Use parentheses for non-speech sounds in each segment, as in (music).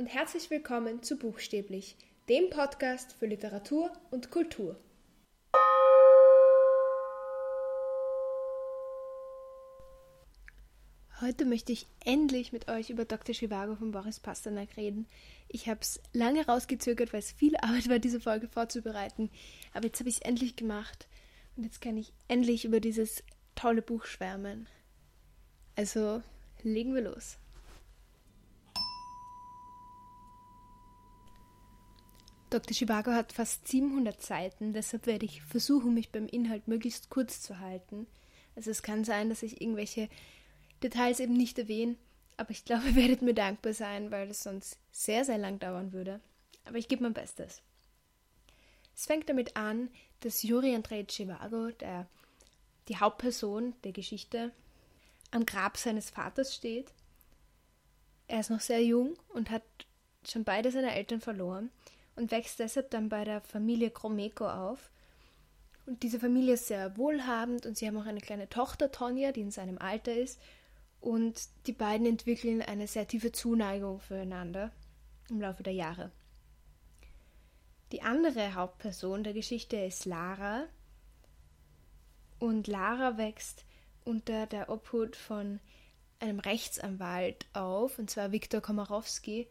und herzlich willkommen zu Buchstäblich, dem Podcast für Literatur und Kultur. Heute möchte ich endlich mit euch über Dr. Chivago von Boris Pasternak reden. Ich habe es lange rausgezögert, weil es viel (laughs) Arbeit war, diese Folge vorzubereiten. Aber jetzt habe ich es endlich gemacht. Und jetzt kann ich endlich über dieses tolle Buch schwärmen. Also legen wir los. Dr. Chivago hat fast 700 Seiten, deshalb werde ich versuchen, mich beim Inhalt möglichst kurz zu halten. Also es kann sein, dass ich irgendwelche Details eben nicht erwähne, aber ich glaube, ihr werdet mir dankbar sein, weil es sonst sehr, sehr lang dauern würde. Aber ich gebe mein Bestes. Es fängt damit an, dass Juri Andrei Chivago, der, die Hauptperson der Geschichte, am Grab seines Vaters steht. Er ist noch sehr jung und hat schon beide seine Eltern verloren und wächst deshalb dann bei der Familie Gromeko auf. Und diese Familie ist sehr wohlhabend und sie haben auch eine kleine Tochter, Tonja, die in seinem Alter ist. Und die beiden entwickeln eine sehr tiefe Zuneigung füreinander im Laufe der Jahre. Die andere Hauptperson der Geschichte ist Lara. Und Lara wächst unter der Obhut von einem Rechtsanwalt auf, und zwar Viktor Komorowski,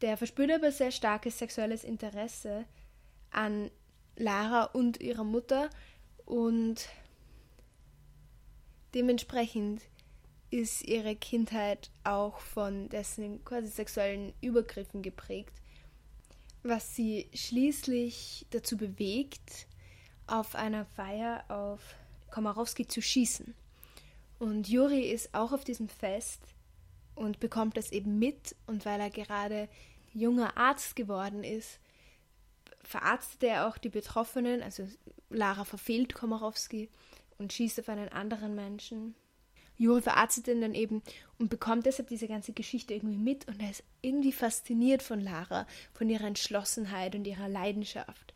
der verspürt aber sehr starkes sexuelles Interesse an Lara und ihrer Mutter und dementsprechend ist ihre Kindheit auch von dessen quasi sexuellen Übergriffen geprägt, was sie schließlich dazu bewegt, auf einer Feier auf Komorowski zu schießen. Und Juri ist auch auf diesem Fest und bekommt das eben mit. Und weil er gerade junger Arzt geworden ist, verarztet er auch die Betroffenen. Also Lara verfehlt Komorowski und schießt auf einen anderen Menschen. Juri verarztet ihn dann eben und bekommt deshalb diese ganze Geschichte irgendwie mit und er ist irgendwie fasziniert von Lara, von ihrer Entschlossenheit und ihrer Leidenschaft.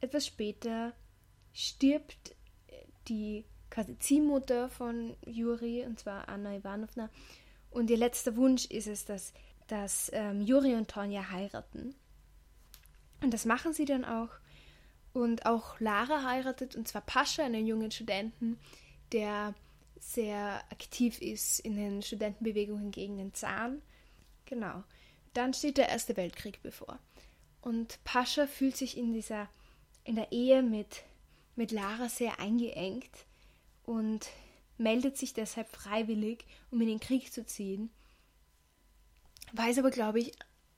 Etwas später stirbt die quasi Ziehmutter von Juri, und zwar Anna Ivanovna, und ihr letzter Wunsch ist es, dass, dass ähm, Juri und Tonja heiraten. Und das machen sie dann auch. Und auch Lara heiratet, und zwar Pascha, einen jungen Studenten, der sehr aktiv ist in den Studentenbewegungen gegen den Zahn. Genau. Dann steht der Erste Weltkrieg bevor. Und Pascha fühlt sich in dieser, in der Ehe mit, mit Lara sehr eingeengt und meldet sich deshalb freiwillig, um in den Krieg zu ziehen, weiß aber, glaube ich,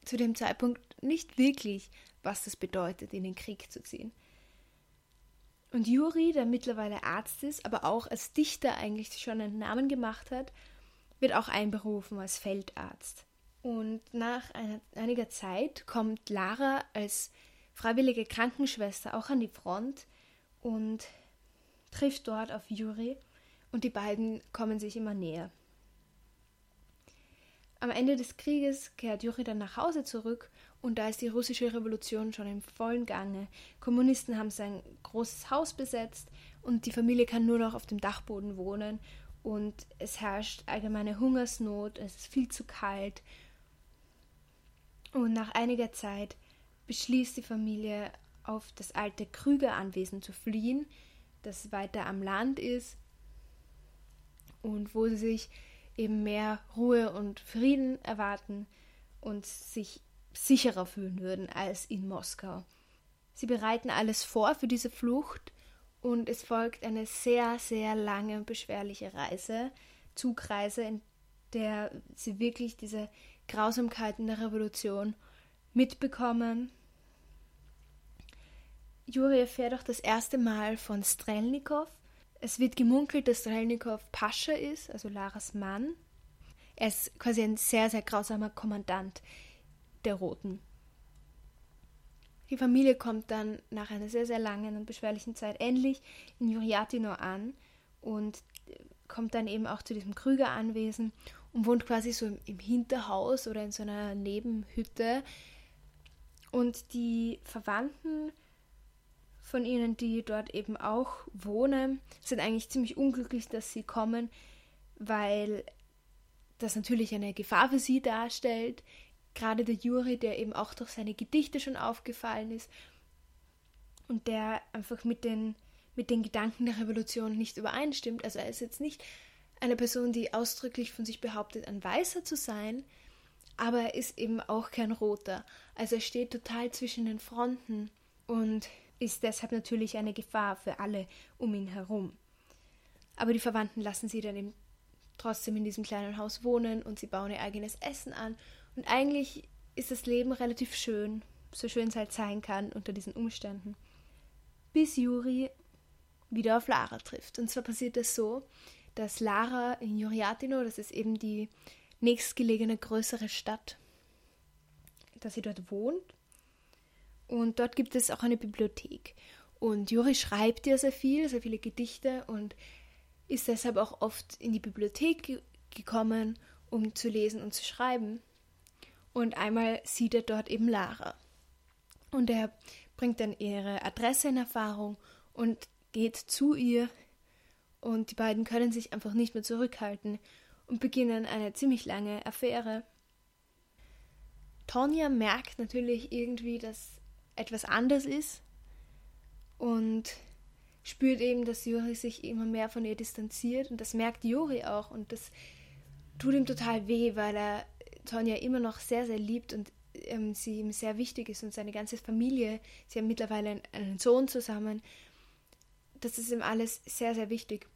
zu dem Zeitpunkt nicht wirklich, was das bedeutet, in den Krieg zu ziehen. Und Juri, der mittlerweile Arzt ist, aber auch als Dichter eigentlich schon einen Namen gemacht hat, wird auch einberufen als Feldarzt. Und nach einer, einiger Zeit kommt Lara als freiwillige Krankenschwester auch an die Front und trifft dort auf Juri und die beiden kommen sich immer näher. Am Ende des Krieges kehrt Juri dann nach Hause zurück und da ist die russische Revolution schon im vollen Gange. Kommunisten haben sein großes Haus besetzt und die Familie kann nur noch auf dem Dachboden wohnen und es herrscht allgemeine Hungersnot, es ist viel zu kalt. Und nach einiger Zeit beschließt die Familie, auf das alte Krügeranwesen zu fliehen, das weiter am Land ist und wo sie sich eben mehr Ruhe und Frieden erwarten und sich sicherer fühlen würden als in Moskau. Sie bereiten alles vor für diese Flucht und es folgt eine sehr, sehr lange und beschwerliche Reise, Zugreise, in der sie wirklich diese Grausamkeiten der Revolution mitbekommen. Juri erfährt auch das erste Mal von Strelnikow, es wird gemunkelt, dass Strelnikow Pascha ist, also Laras Mann. Er ist quasi ein sehr, sehr grausamer Kommandant der Roten. Die Familie kommt dann nach einer sehr, sehr langen und beschwerlichen Zeit endlich in Juriatino an und kommt dann eben auch zu diesem Krügeranwesen und wohnt quasi so im Hinterhaus oder in so einer Nebenhütte. Und die Verwandten von ihnen, die dort eben auch wohnen, sind eigentlich ziemlich unglücklich, dass sie kommen, weil das natürlich eine Gefahr für sie darstellt. gerade der Juri, der eben auch durch seine Gedichte schon aufgefallen ist und der einfach mit den, mit den Gedanken der Revolution nicht übereinstimmt. Also er ist jetzt nicht eine Person, die ausdrücklich von sich behauptet, ein Weißer zu sein, aber er ist eben auch kein Roter. Also er steht total zwischen den Fronten und ist deshalb natürlich eine Gefahr für alle um ihn herum. Aber die Verwandten lassen sie dann trotzdem in diesem kleinen Haus wohnen und sie bauen ihr eigenes Essen an. Und eigentlich ist das Leben relativ schön, so schön es halt sein kann unter diesen Umständen. Bis Juri wieder auf Lara trifft. Und zwar passiert das so, dass Lara in Juriatino, das ist eben die nächstgelegene größere Stadt, dass sie dort wohnt. Und dort gibt es auch eine Bibliothek. Und Juri schreibt ja sehr viel, sehr viele Gedichte und ist deshalb auch oft in die Bibliothek gekommen, um zu lesen und zu schreiben. Und einmal sieht er dort eben Lara. Und er bringt dann ihre Adresse in Erfahrung und geht zu ihr. Und die beiden können sich einfach nicht mehr zurückhalten und beginnen eine ziemlich lange Affäre. Tonja merkt natürlich irgendwie, dass etwas anders ist und spürt eben, dass Juri sich immer mehr von ihr distanziert und das merkt Juri auch und das tut ihm total weh, weil er Tonja immer noch sehr, sehr liebt und ähm, sie ihm sehr wichtig ist und seine ganze Familie, sie haben mittlerweile einen, einen Sohn zusammen, das ist ihm alles sehr, sehr wichtig.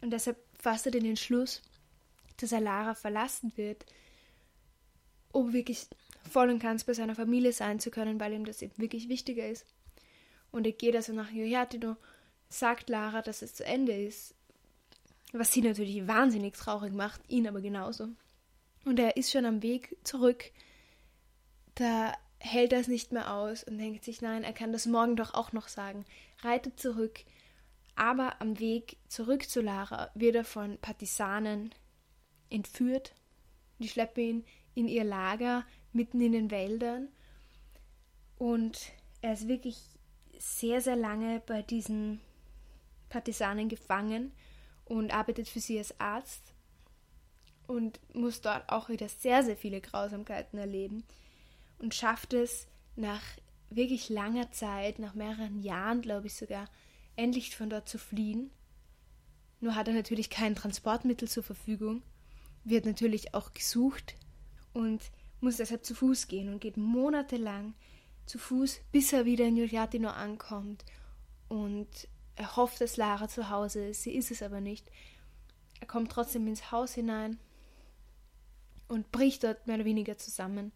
Und deshalb fasst er den Entschluss, dass er Lara verlassen wird, um wirklich voll und ganz bei seiner Familie sein zu können, weil ihm das eben wirklich wichtiger ist. Und er geht also nach Jojatino sagt Lara, dass es zu Ende ist, was sie natürlich wahnsinnig traurig macht, ihn aber genauso. Und er ist schon am Weg zurück, da hält er es nicht mehr aus und denkt sich, nein, er kann das morgen doch auch noch sagen, reitet zurück, aber am Weg zurück zu Lara wird er von Partisanen entführt, die schleppen ihn in ihr Lager mitten in den Wäldern und er ist wirklich sehr, sehr lange bei diesen Partisanen gefangen und arbeitet für sie als Arzt und muss dort auch wieder sehr, sehr viele Grausamkeiten erleben und schafft es nach wirklich langer Zeit, nach mehreren Jahren, glaube ich sogar, endlich von dort zu fliehen. Nur hat er natürlich kein Transportmittel zur Verfügung, wird natürlich auch gesucht und muss deshalb zu Fuß gehen und geht monatelang zu Fuß, bis er wieder in Giuliatino ankommt und er hofft, dass Lara zu Hause ist, sie ist es aber nicht. Er kommt trotzdem ins Haus hinein und bricht dort mehr oder weniger zusammen.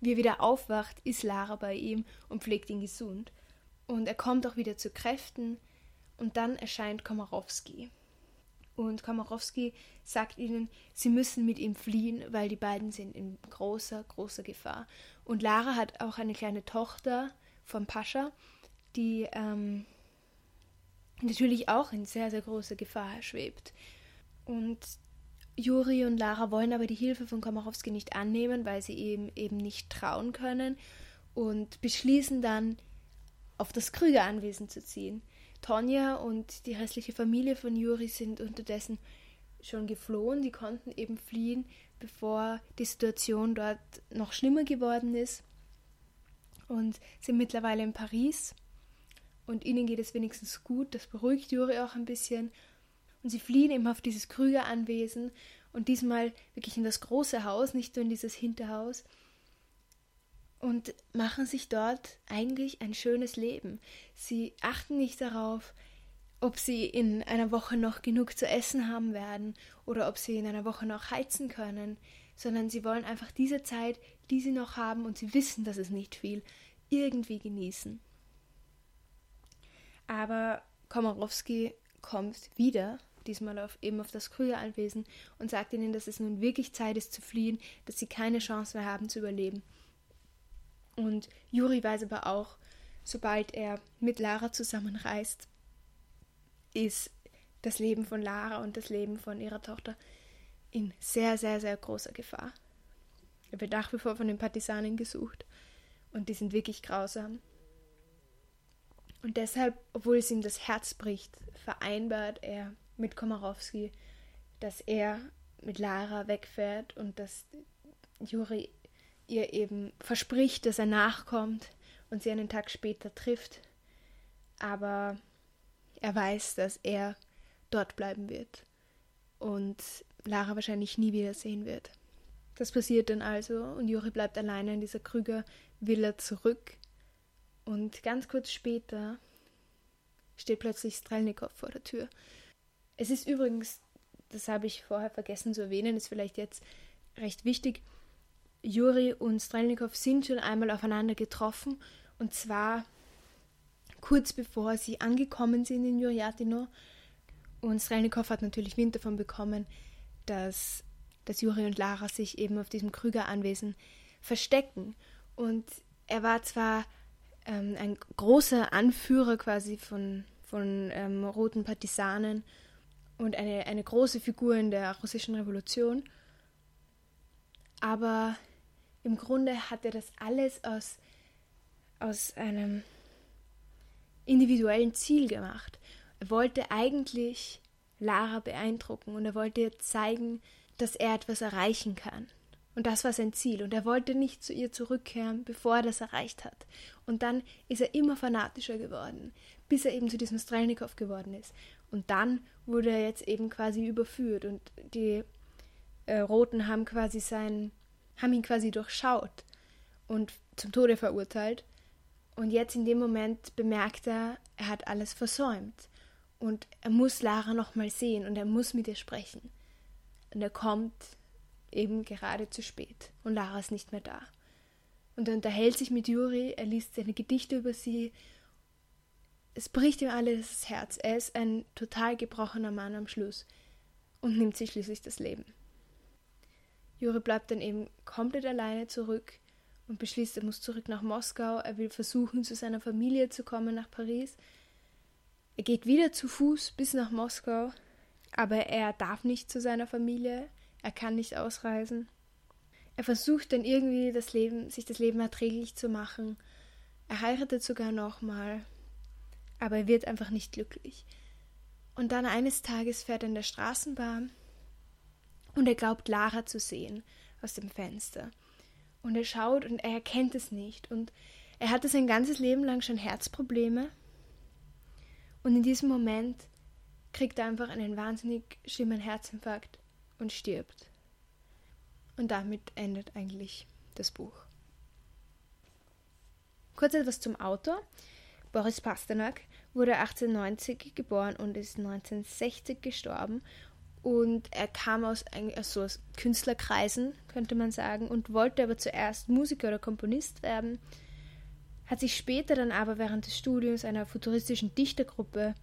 Wie er wieder aufwacht, ist Lara bei ihm und pflegt ihn gesund. Und er kommt auch wieder zu Kräften und dann erscheint Komorowski. Und Komorowski sagt ihnen, sie müssen mit ihm fliehen, weil die beiden sind in großer, großer Gefahr. Und Lara hat auch eine kleine Tochter vom Pascha, die ähm, natürlich auch in sehr, sehr großer Gefahr schwebt. Und Juri und Lara wollen aber die Hilfe von Komorowski nicht annehmen, weil sie ihm eben nicht trauen können und beschließen dann, auf das Krüger-Anwesen zu ziehen. Tonja und die restliche Familie von Juri sind unterdessen schon geflohen. Die konnten eben fliehen, bevor die Situation dort noch schlimmer geworden ist und sind mittlerweile in Paris und ihnen geht es wenigstens gut. Das beruhigt Juri auch ein bisschen. Und sie fliehen eben auf dieses Krüger-Anwesen und diesmal wirklich in das große Haus, nicht nur in dieses Hinterhaus. Und machen sich dort eigentlich ein schönes Leben. Sie achten nicht darauf, ob sie in einer Woche noch genug zu essen haben werden oder ob sie in einer Woche noch heizen können, sondern sie wollen einfach diese Zeit, die sie noch haben und sie wissen, dass es nicht viel, irgendwie genießen. Aber Komorowski kommt wieder, diesmal auf, eben auf das Krüger-Anwesen, und sagt ihnen, dass es nun wirklich Zeit ist zu fliehen, dass sie keine Chance mehr haben zu überleben. Und Juri weiß aber auch, sobald er mit Lara zusammenreist, ist das Leben von Lara und das Leben von ihrer Tochter in sehr, sehr, sehr großer Gefahr. Er wird nach wie vor von den Partisanen gesucht und die sind wirklich grausam. Und deshalb, obwohl es ihm das Herz bricht, vereinbart er mit Komorowski, dass er mit Lara wegfährt und dass Juri ihr eben verspricht, dass er nachkommt und sie einen Tag später trifft. Aber er weiß, dass er dort bleiben wird und Lara wahrscheinlich nie wiedersehen wird. Das passiert dann also und Juri bleibt alleine in dieser Krüger-Villa zurück. Und ganz kurz später steht plötzlich Strelnikow vor der Tür. Es ist übrigens, das habe ich vorher vergessen zu erwähnen, ist vielleicht jetzt recht wichtig. Juri und Strelnikow sind schon einmal aufeinander getroffen und zwar kurz bevor sie angekommen sind in Jurjatino. Und Strelnikow hat natürlich Wind davon bekommen, dass, dass Juri und Lara sich eben auf diesem Krüger-Anwesen verstecken. Und er war zwar ähm, ein großer Anführer quasi von, von ähm, roten Partisanen und eine, eine große Figur in der russischen Revolution, aber im Grunde hat er das alles aus, aus einem individuellen Ziel gemacht. Er wollte eigentlich Lara beeindrucken und er wollte ihr zeigen, dass er etwas erreichen kann. Und das war sein Ziel. Und er wollte nicht zu ihr zurückkehren, bevor er das erreicht hat. Und dann ist er immer fanatischer geworden, bis er eben zu diesem Strelnikow geworden ist. Und dann wurde er jetzt eben quasi überführt und die äh, Roten haben quasi sein, haben ihn quasi durchschaut und zum Tode verurteilt. Und jetzt in dem Moment bemerkt er, er hat alles versäumt. Und er muss Lara nochmal sehen und er muss mit ihr sprechen. Und er kommt eben gerade zu spät und Lara ist nicht mehr da. Und er unterhält sich mit Juri, er liest seine Gedichte über sie. Es bricht ihm alles das Herz. Er ist ein total gebrochener Mann am Schluss und nimmt sich schließlich das Leben. Juri bleibt dann eben komplett alleine zurück und beschließt, er muss zurück nach Moskau. Er will versuchen, zu seiner Familie zu kommen nach Paris. Er geht wieder zu Fuß bis nach Moskau, aber er darf nicht zu seiner Familie. Er kann nicht ausreisen. Er versucht dann irgendwie das Leben, sich das Leben erträglich zu machen. Er heiratet sogar nochmal, aber er wird einfach nicht glücklich. Und dann eines Tages fährt er in der Straßenbahn und er glaubt Lara zu sehen aus dem Fenster. Und er schaut und er erkennt es nicht. Und er hatte sein ganzes Leben lang schon Herzprobleme. Und in diesem Moment kriegt er einfach einen wahnsinnig schlimmen Herzinfarkt und stirbt. Und damit endet eigentlich das Buch. Kurz etwas zum Autor. Boris Pasternak wurde 1890 geboren und ist 1960 gestorben und er kam aus, also aus Künstlerkreisen, könnte man sagen, und wollte aber zuerst Musiker oder Komponist werden, hat sich später dann aber während des Studiums einer futuristischen Dichtergruppe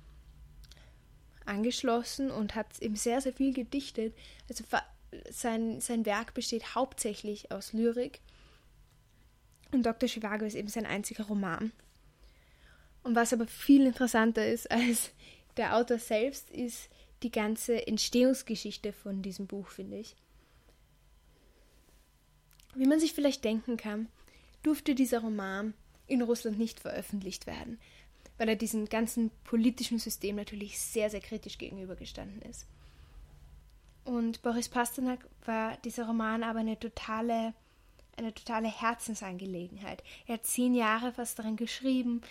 angeschlossen und hat eben sehr, sehr viel gedichtet. Also sein, sein Werk besteht hauptsächlich aus Lyrik. Und Dr. Chivago ist eben sein einziger Roman. Und was aber viel interessanter ist als der Autor selbst, ist die ganze Entstehungsgeschichte von diesem Buch, finde ich. Wie man sich vielleicht denken kann, durfte dieser Roman in Russland nicht veröffentlicht werden, weil er diesem ganzen politischen System natürlich sehr, sehr kritisch gegenübergestanden ist. Und Boris Pasternak war dieser Roman aber eine totale, eine totale Herzensangelegenheit. Er hat zehn Jahre fast daran geschrieben.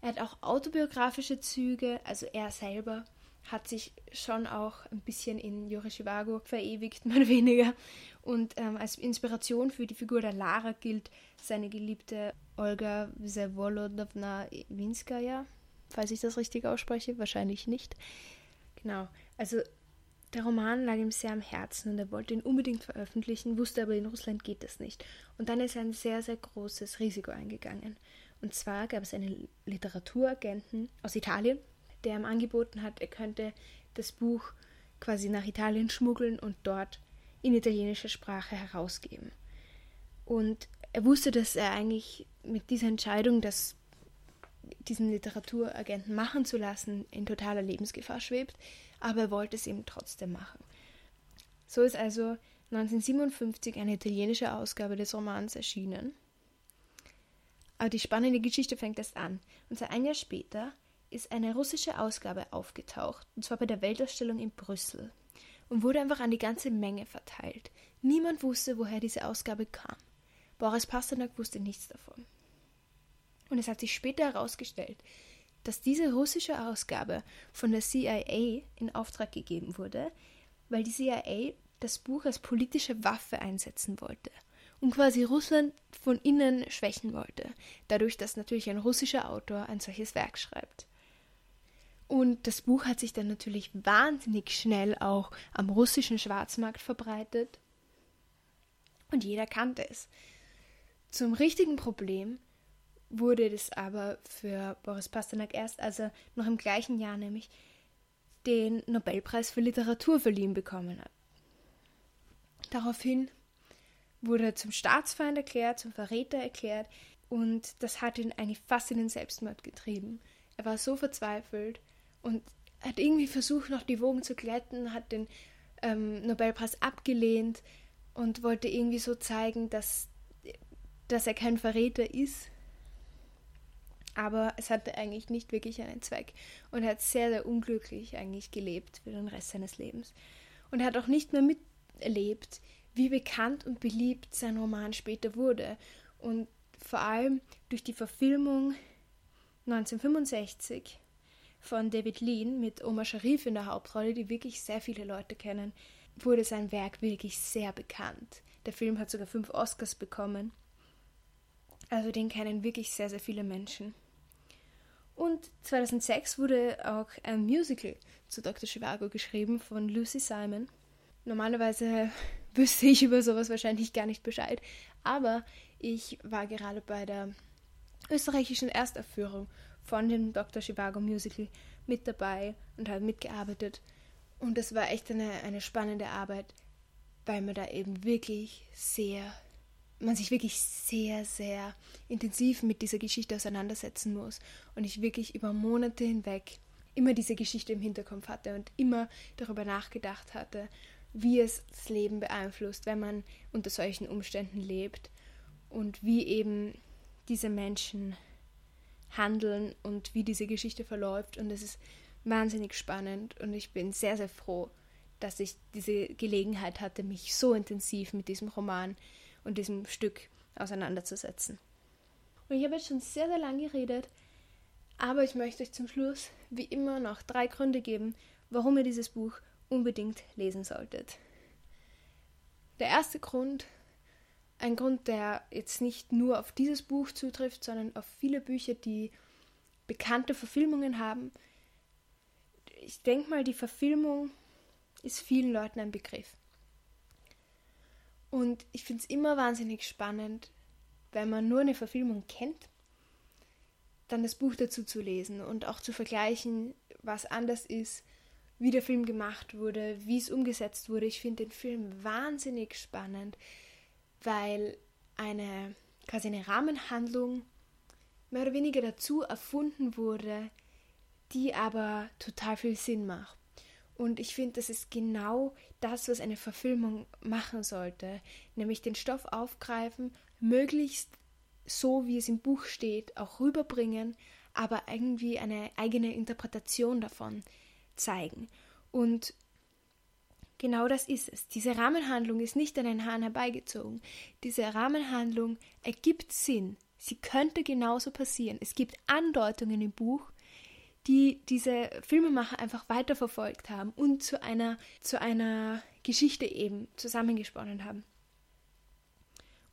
Er hat auch autobiografische Züge, also er selber hat sich schon auch ein bisschen in Juri Chivago verewigt, (laughs) oder weniger. Und ähm, als Inspiration für die Figur der Lara gilt seine geliebte Olga Vsevolodovna Winskaya, falls ich das richtig ausspreche, wahrscheinlich nicht. Genau, also der Roman lag ihm sehr am Herzen und er wollte ihn unbedingt veröffentlichen, wusste aber in Russland geht das nicht. Und dann ist er ein sehr, sehr großes Risiko eingegangen. Und zwar gab es einen Literaturagenten aus Italien, der ihm angeboten hat, er könnte das Buch quasi nach Italien schmuggeln und dort in italienischer Sprache herausgeben. Und er wusste, dass er eigentlich mit dieser Entscheidung, das diesen Literaturagenten machen zu lassen, in totaler Lebensgefahr schwebt, aber er wollte es eben trotzdem machen. So ist also 1957 eine italienische Ausgabe des Romans erschienen. Aber die spannende Geschichte fängt erst an. Und so ein Jahr später ist eine russische Ausgabe aufgetaucht, und zwar bei der Weltausstellung in Brüssel, und wurde einfach an die ganze Menge verteilt. Niemand wusste, woher diese Ausgabe kam. Boris Pasternak wusste nichts davon. Und es hat sich später herausgestellt, dass diese russische Ausgabe von der CIA in Auftrag gegeben wurde, weil die CIA das Buch als politische Waffe einsetzen wollte und quasi Russland von innen schwächen wollte, dadurch, dass natürlich ein russischer Autor ein solches Werk schreibt. Und das Buch hat sich dann natürlich wahnsinnig schnell auch am russischen Schwarzmarkt verbreitet und jeder kannte es. Zum richtigen Problem wurde das aber für Boris Pasternak erst, als er noch im gleichen Jahr nämlich den Nobelpreis für Literatur verliehen bekommen hat. Daraufhin wurde er zum Staatsfeind erklärt, zum Verräter erklärt und das hat ihn eigentlich fast in den Selbstmord getrieben. Er war so verzweifelt und hat irgendwie versucht, noch die Wogen zu glätten, hat den ähm, Nobelpreis abgelehnt und wollte irgendwie so zeigen, dass, dass er kein Verräter ist. Aber es hatte eigentlich nicht wirklich einen Zweck und er hat sehr, sehr unglücklich eigentlich gelebt für den Rest seines Lebens. Und er hat auch nicht mehr miterlebt, wie bekannt und beliebt sein Roman später wurde. Und vor allem durch die Verfilmung 1965 von David Lean mit Omar Sharif in der Hauptrolle, die wirklich sehr viele Leute kennen, wurde sein Werk wirklich sehr bekannt. Der Film hat sogar fünf Oscars bekommen. Also den kennen wirklich sehr, sehr viele Menschen. Und 2006 wurde auch ein Musical zu Dr. Chivago geschrieben von Lucy Simon. Normalerweise (laughs) wüsste ich über sowas wahrscheinlich gar nicht Bescheid, aber ich war gerade bei der österreichischen Erstaufführung von dem Dr. Chivago Musical mit dabei und habe mitgearbeitet. Und das war echt eine, eine spannende Arbeit, weil man da eben wirklich sehr, man sich wirklich sehr, sehr intensiv mit dieser Geschichte auseinandersetzen muss. Und ich wirklich über Monate hinweg immer diese Geschichte im Hinterkopf hatte und immer darüber nachgedacht hatte, wie es das Leben beeinflusst, wenn man unter solchen Umständen lebt und wie eben diese Menschen handeln und wie diese Geschichte verläuft. Und es ist wahnsinnig spannend und ich bin sehr, sehr froh, dass ich diese Gelegenheit hatte, mich so intensiv mit diesem Roman und diesem Stück auseinanderzusetzen. Und ich habe jetzt schon sehr, sehr lange geredet, aber ich möchte euch zum Schluss wie immer noch drei Gründe geben, warum ihr dieses Buch unbedingt lesen solltet. Der erste Grund, ein Grund, der jetzt nicht nur auf dieses Buch zutrifft, sondern auf viele Bücher, die bekannte Verfilmungen haben, ich denke mal, die Verfilmung ist vielen Leuten ein Begriff. Und ich finde es immer wahnsinnig spannend, wenn man nur eine Verfilmung kennt, dann das Buch dazu zu lesen und auch zu vergleichen, was anders ist, wie der Film gemacht wurde, wie es umgesetzt wurde. Ich finde den Film wahnsinnig spannend, weil eine quasi eine Rahmenhandlung mehr oder weniger dazu erfunden wurde, die aber total viel Sinn macht. Und ich finde, das ist genau das, was eine Verfilmung machen sollte, nämlich den Stoff aufgreifen, möglichst so, wie es im Buch steht, auch rüberbringen, aber irgendwie eine eigene Interpretation davon zeigen. Und genau das ist es. Diese Rahmenhandlung ist nicht an den Haaren herbeigezogen. Diese Rahmenhandlung ergibt Sinn. Sie könnte genauso passieren. Es gibt Andeutungen im Buch, die diese Filmemacher einfach weiterverfolgt haben und zu einer, zu einer Geschichte eben zusammengesponnen haben.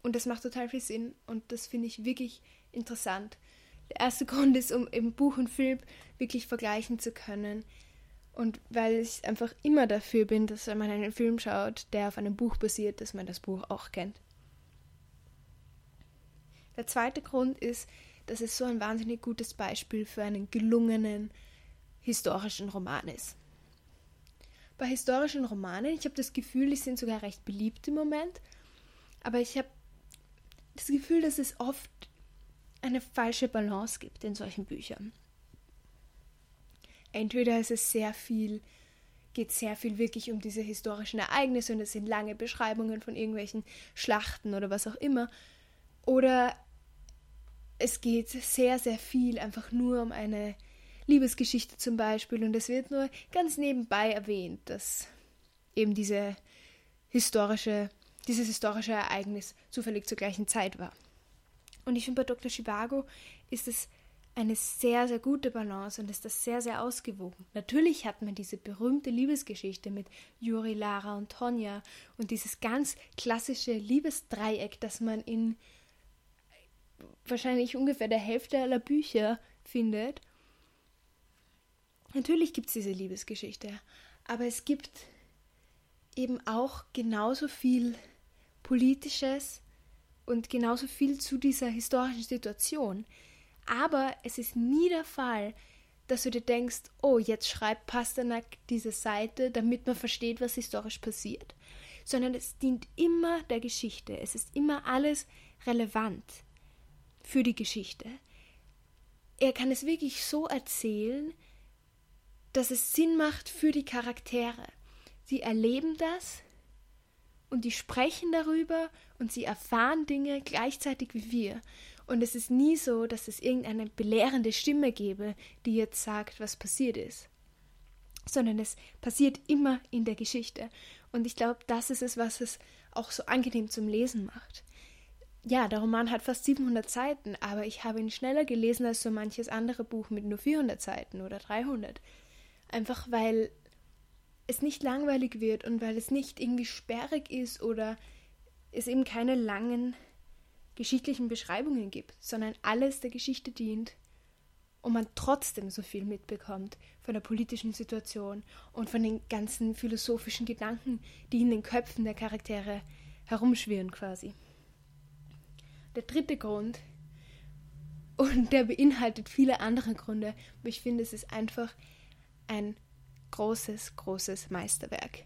Und das macht total viel Sinn und das finde ich wirklich interessant. Der erste (laughs) Grund ist, um eben Buch und Film wirklich vergleichen zu können. Und weil ich einfach immer dafür bin, dass wenn man einen Film schaut, der auf einem Buch basiert, dass man das Buch auch kennt. Der zweite Grund ist, dass es so ein wahnsinnig gutes Beispiel für einen gelungenen historischen Roman ist. Bei historischen Romanen, ich habe das Gefühl, die sind sogar recht beliebt im Moment, aber ich habe das Gefühl, dass es oft eine falsche Balance gibt in solchen Büchern. Entweder ist es sehr viel, geht sehr viel wirklich um diese historischen Ereignisse und es sind lange Beschreibungen von irgendwelchen Schlachten oder was auch immer, oder es geht sehr, sehr viel einfach nur um eine Liebesgeschichte zum Beispiel und es wird nur ganz nebenbei erwähnt, dass eben diese historische dieses historische Ereignis zufällig zur gleichen Zeit war. Und ich finde, bei Dr. Chivago ist es eine sehr, sehr gute Balance und ist das sehr, sehr ausgewogen. Natürlich hat man diese berühmte Liebesgeschichte mit Juri, Lara und Tonja und dieses ganz klassische Liebesdreieck, das man in wahrscheinlich ungefähr der Hälfte aller Bücher findet. Natürlich gibt es diese Liebesgeschichte, aber es gibt eben auch genauso viel Politisches und genauso viel zu dieser historischen Situation. Aber es ist nie der Fall, dass du dir denkst, oh, jetzt schreibt Pasternak diese Seite, damit man versteht, was historisch passiert. Sondern es dient immer der Geschichte. Es ist immer alles relevant für die Geschichte. Er kann es wirklich so erzählen, dass es Sinn macht für die Charaktere. Sie erleben das und die sprechen darüber und sie erfahren Dinge gleichzeitig wie wir. Und es ist nie so, dass es irgendeine belehrende Stimme gäbe, die jetzt sagt, was passiert ist. Sondern es passiert immer in der Geschichte. Und ich glaube, das ist es, was es auch so angenehm zum Lesen macht. Ja, der Roman hat fast 700 Seiten, aber ich habe ihn schneller gelesen als so manches andere Buch mit nur 400 Seiten oder 300. Einfach weil es nicht langweilig wird und weil es nicht irgendwie sperrig ist oder es eben keine langen geschichtlichen Beschreibungen gibt, sondern alles der Geschichte dient und man trotzdem so viel mitbekommt von der politischen Situation und von den ganzen philosophischen Gedanken, die in den Köpfen der Charaktere herumschwirren quasi. Der dritte Grund, und der beinhaltet viele andere Gründe, aber ich finde, es ist einfach ein großes, großes Meisterwerk.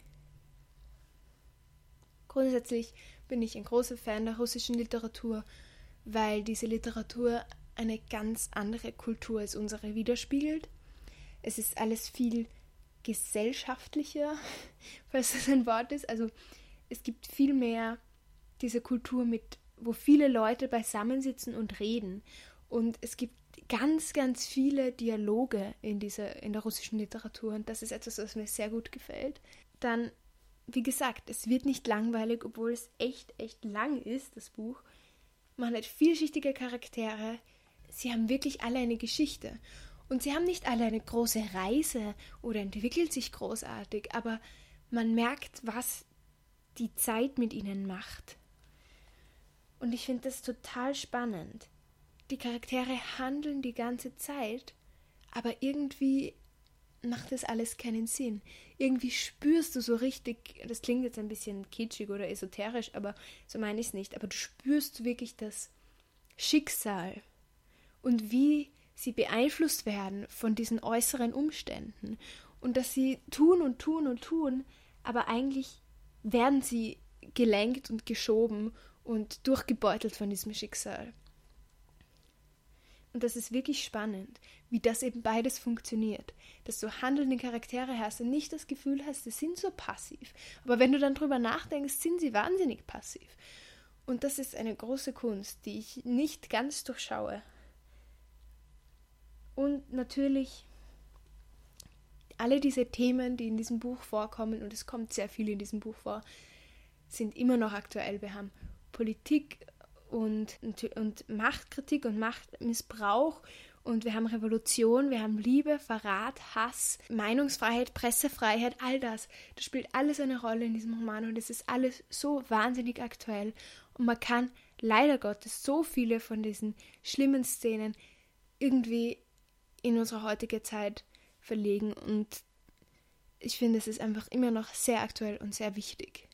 Grundsätzlich bin ich ein großer Fan der russischen Literatur, weil diese Literatur eine ganz andere Kultur als unsere widerspiegelt. Es ist alles viel gesellschaftlicher, (laughs) falls das ein Wort ist. Also es gibt viel mehr diese Kultur mit, wo viele Leute beisammensitzen und reden. Und es gibt ganz, ganz viele Dialoge in dieser, in der russischen Literatur. Und das ist etwas, was mir sehr gut gefällt. Dann wie gesagt, es wird nicht langweilig, obwohl es echt, echt lang ist, das Buch. Man hat vielschichtige Charaktere. Sie haben wirklich alle eine Geschichte. Und sie haben nicht alle eine große Reise oder entwickelt sich großartig, aber man merkt, was die Zeit mit ihnen macht. Und ich finde das total spannend. Die Charaktere handeln die ganze Zeit, aber irgendwie macht das alles keinen Sinn. Irgendwie spürst du so richtig, das klingt jetzt ein bisschen kitschig oder esoterisch, aber so meine ich es nicht, aber du spürst wirklich das Schicksal und wie sie beeinflusst werden von diesen äußeren Umständen und dass sie tun und tun und tun, aber eigentlich werden sie gelenkt und geschoben und durchgebeutelt von diesem Schicksal. Und das ist wirklich spannend, wie das eben beides funktioniert. Dass du handelnde Charaktere hast und nicht das Gefühl hast, sie sind so passiv. Aber wenn du dann drüber nachdenkst, sind sie wahnsinnig passiv. Und das ist eine große Kunst, die ich nicht ganz durchschaue. Und natürlich alle diese Themen, die in diesem Buch vorkommen, und es kommt sehr viel in diesem Buch vor, sind immer noch aktuell. Wir haben Politik, und, und Machtkritik und Machtmissbrauch. Und wir haben Revolution, wir haben Liebe, Verrat, Hass, Meinungsfreiheit, Pressefreiheit, all das. Das spielt alles eine Rolle in diesem Roman und es ist alles so wahnsinnig aktuell. Und man kann leider Gottes so viele von diesen schlimmen Szenen irgendwie in unsere heutige Zeit verlegen. Und ich finde, es ist einfach immer noch sehr aktuell und sehr wichtig.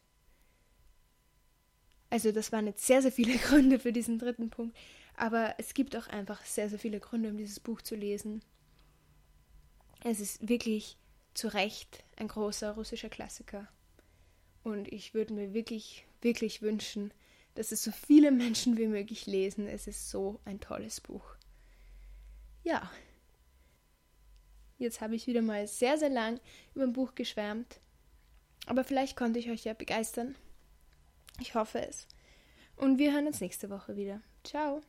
Also das waren jetzt sehr, sehr viele (laughs) Gründe für diesen dritten Punkt. Aber es gibt auch einfach sehr, sehr viele Gründe, um dieses Buch zu lesen. Es ist wirklich zu Recht ein großer russischer Klassiker. Und ich würde mir wirklich, wirklich wünschen, dass es so viele Menschen wie möglich lesen. Es ist so ein tolles Buch. Ja. Jetzt habe ich wieder mal sehr, sehr lang über ein Buch geschwärmt. Aber vielleicht konnte ich euch ja begeistern. Ich hoffe es. Und wir hören uns nächste Woche wieder. Ciao.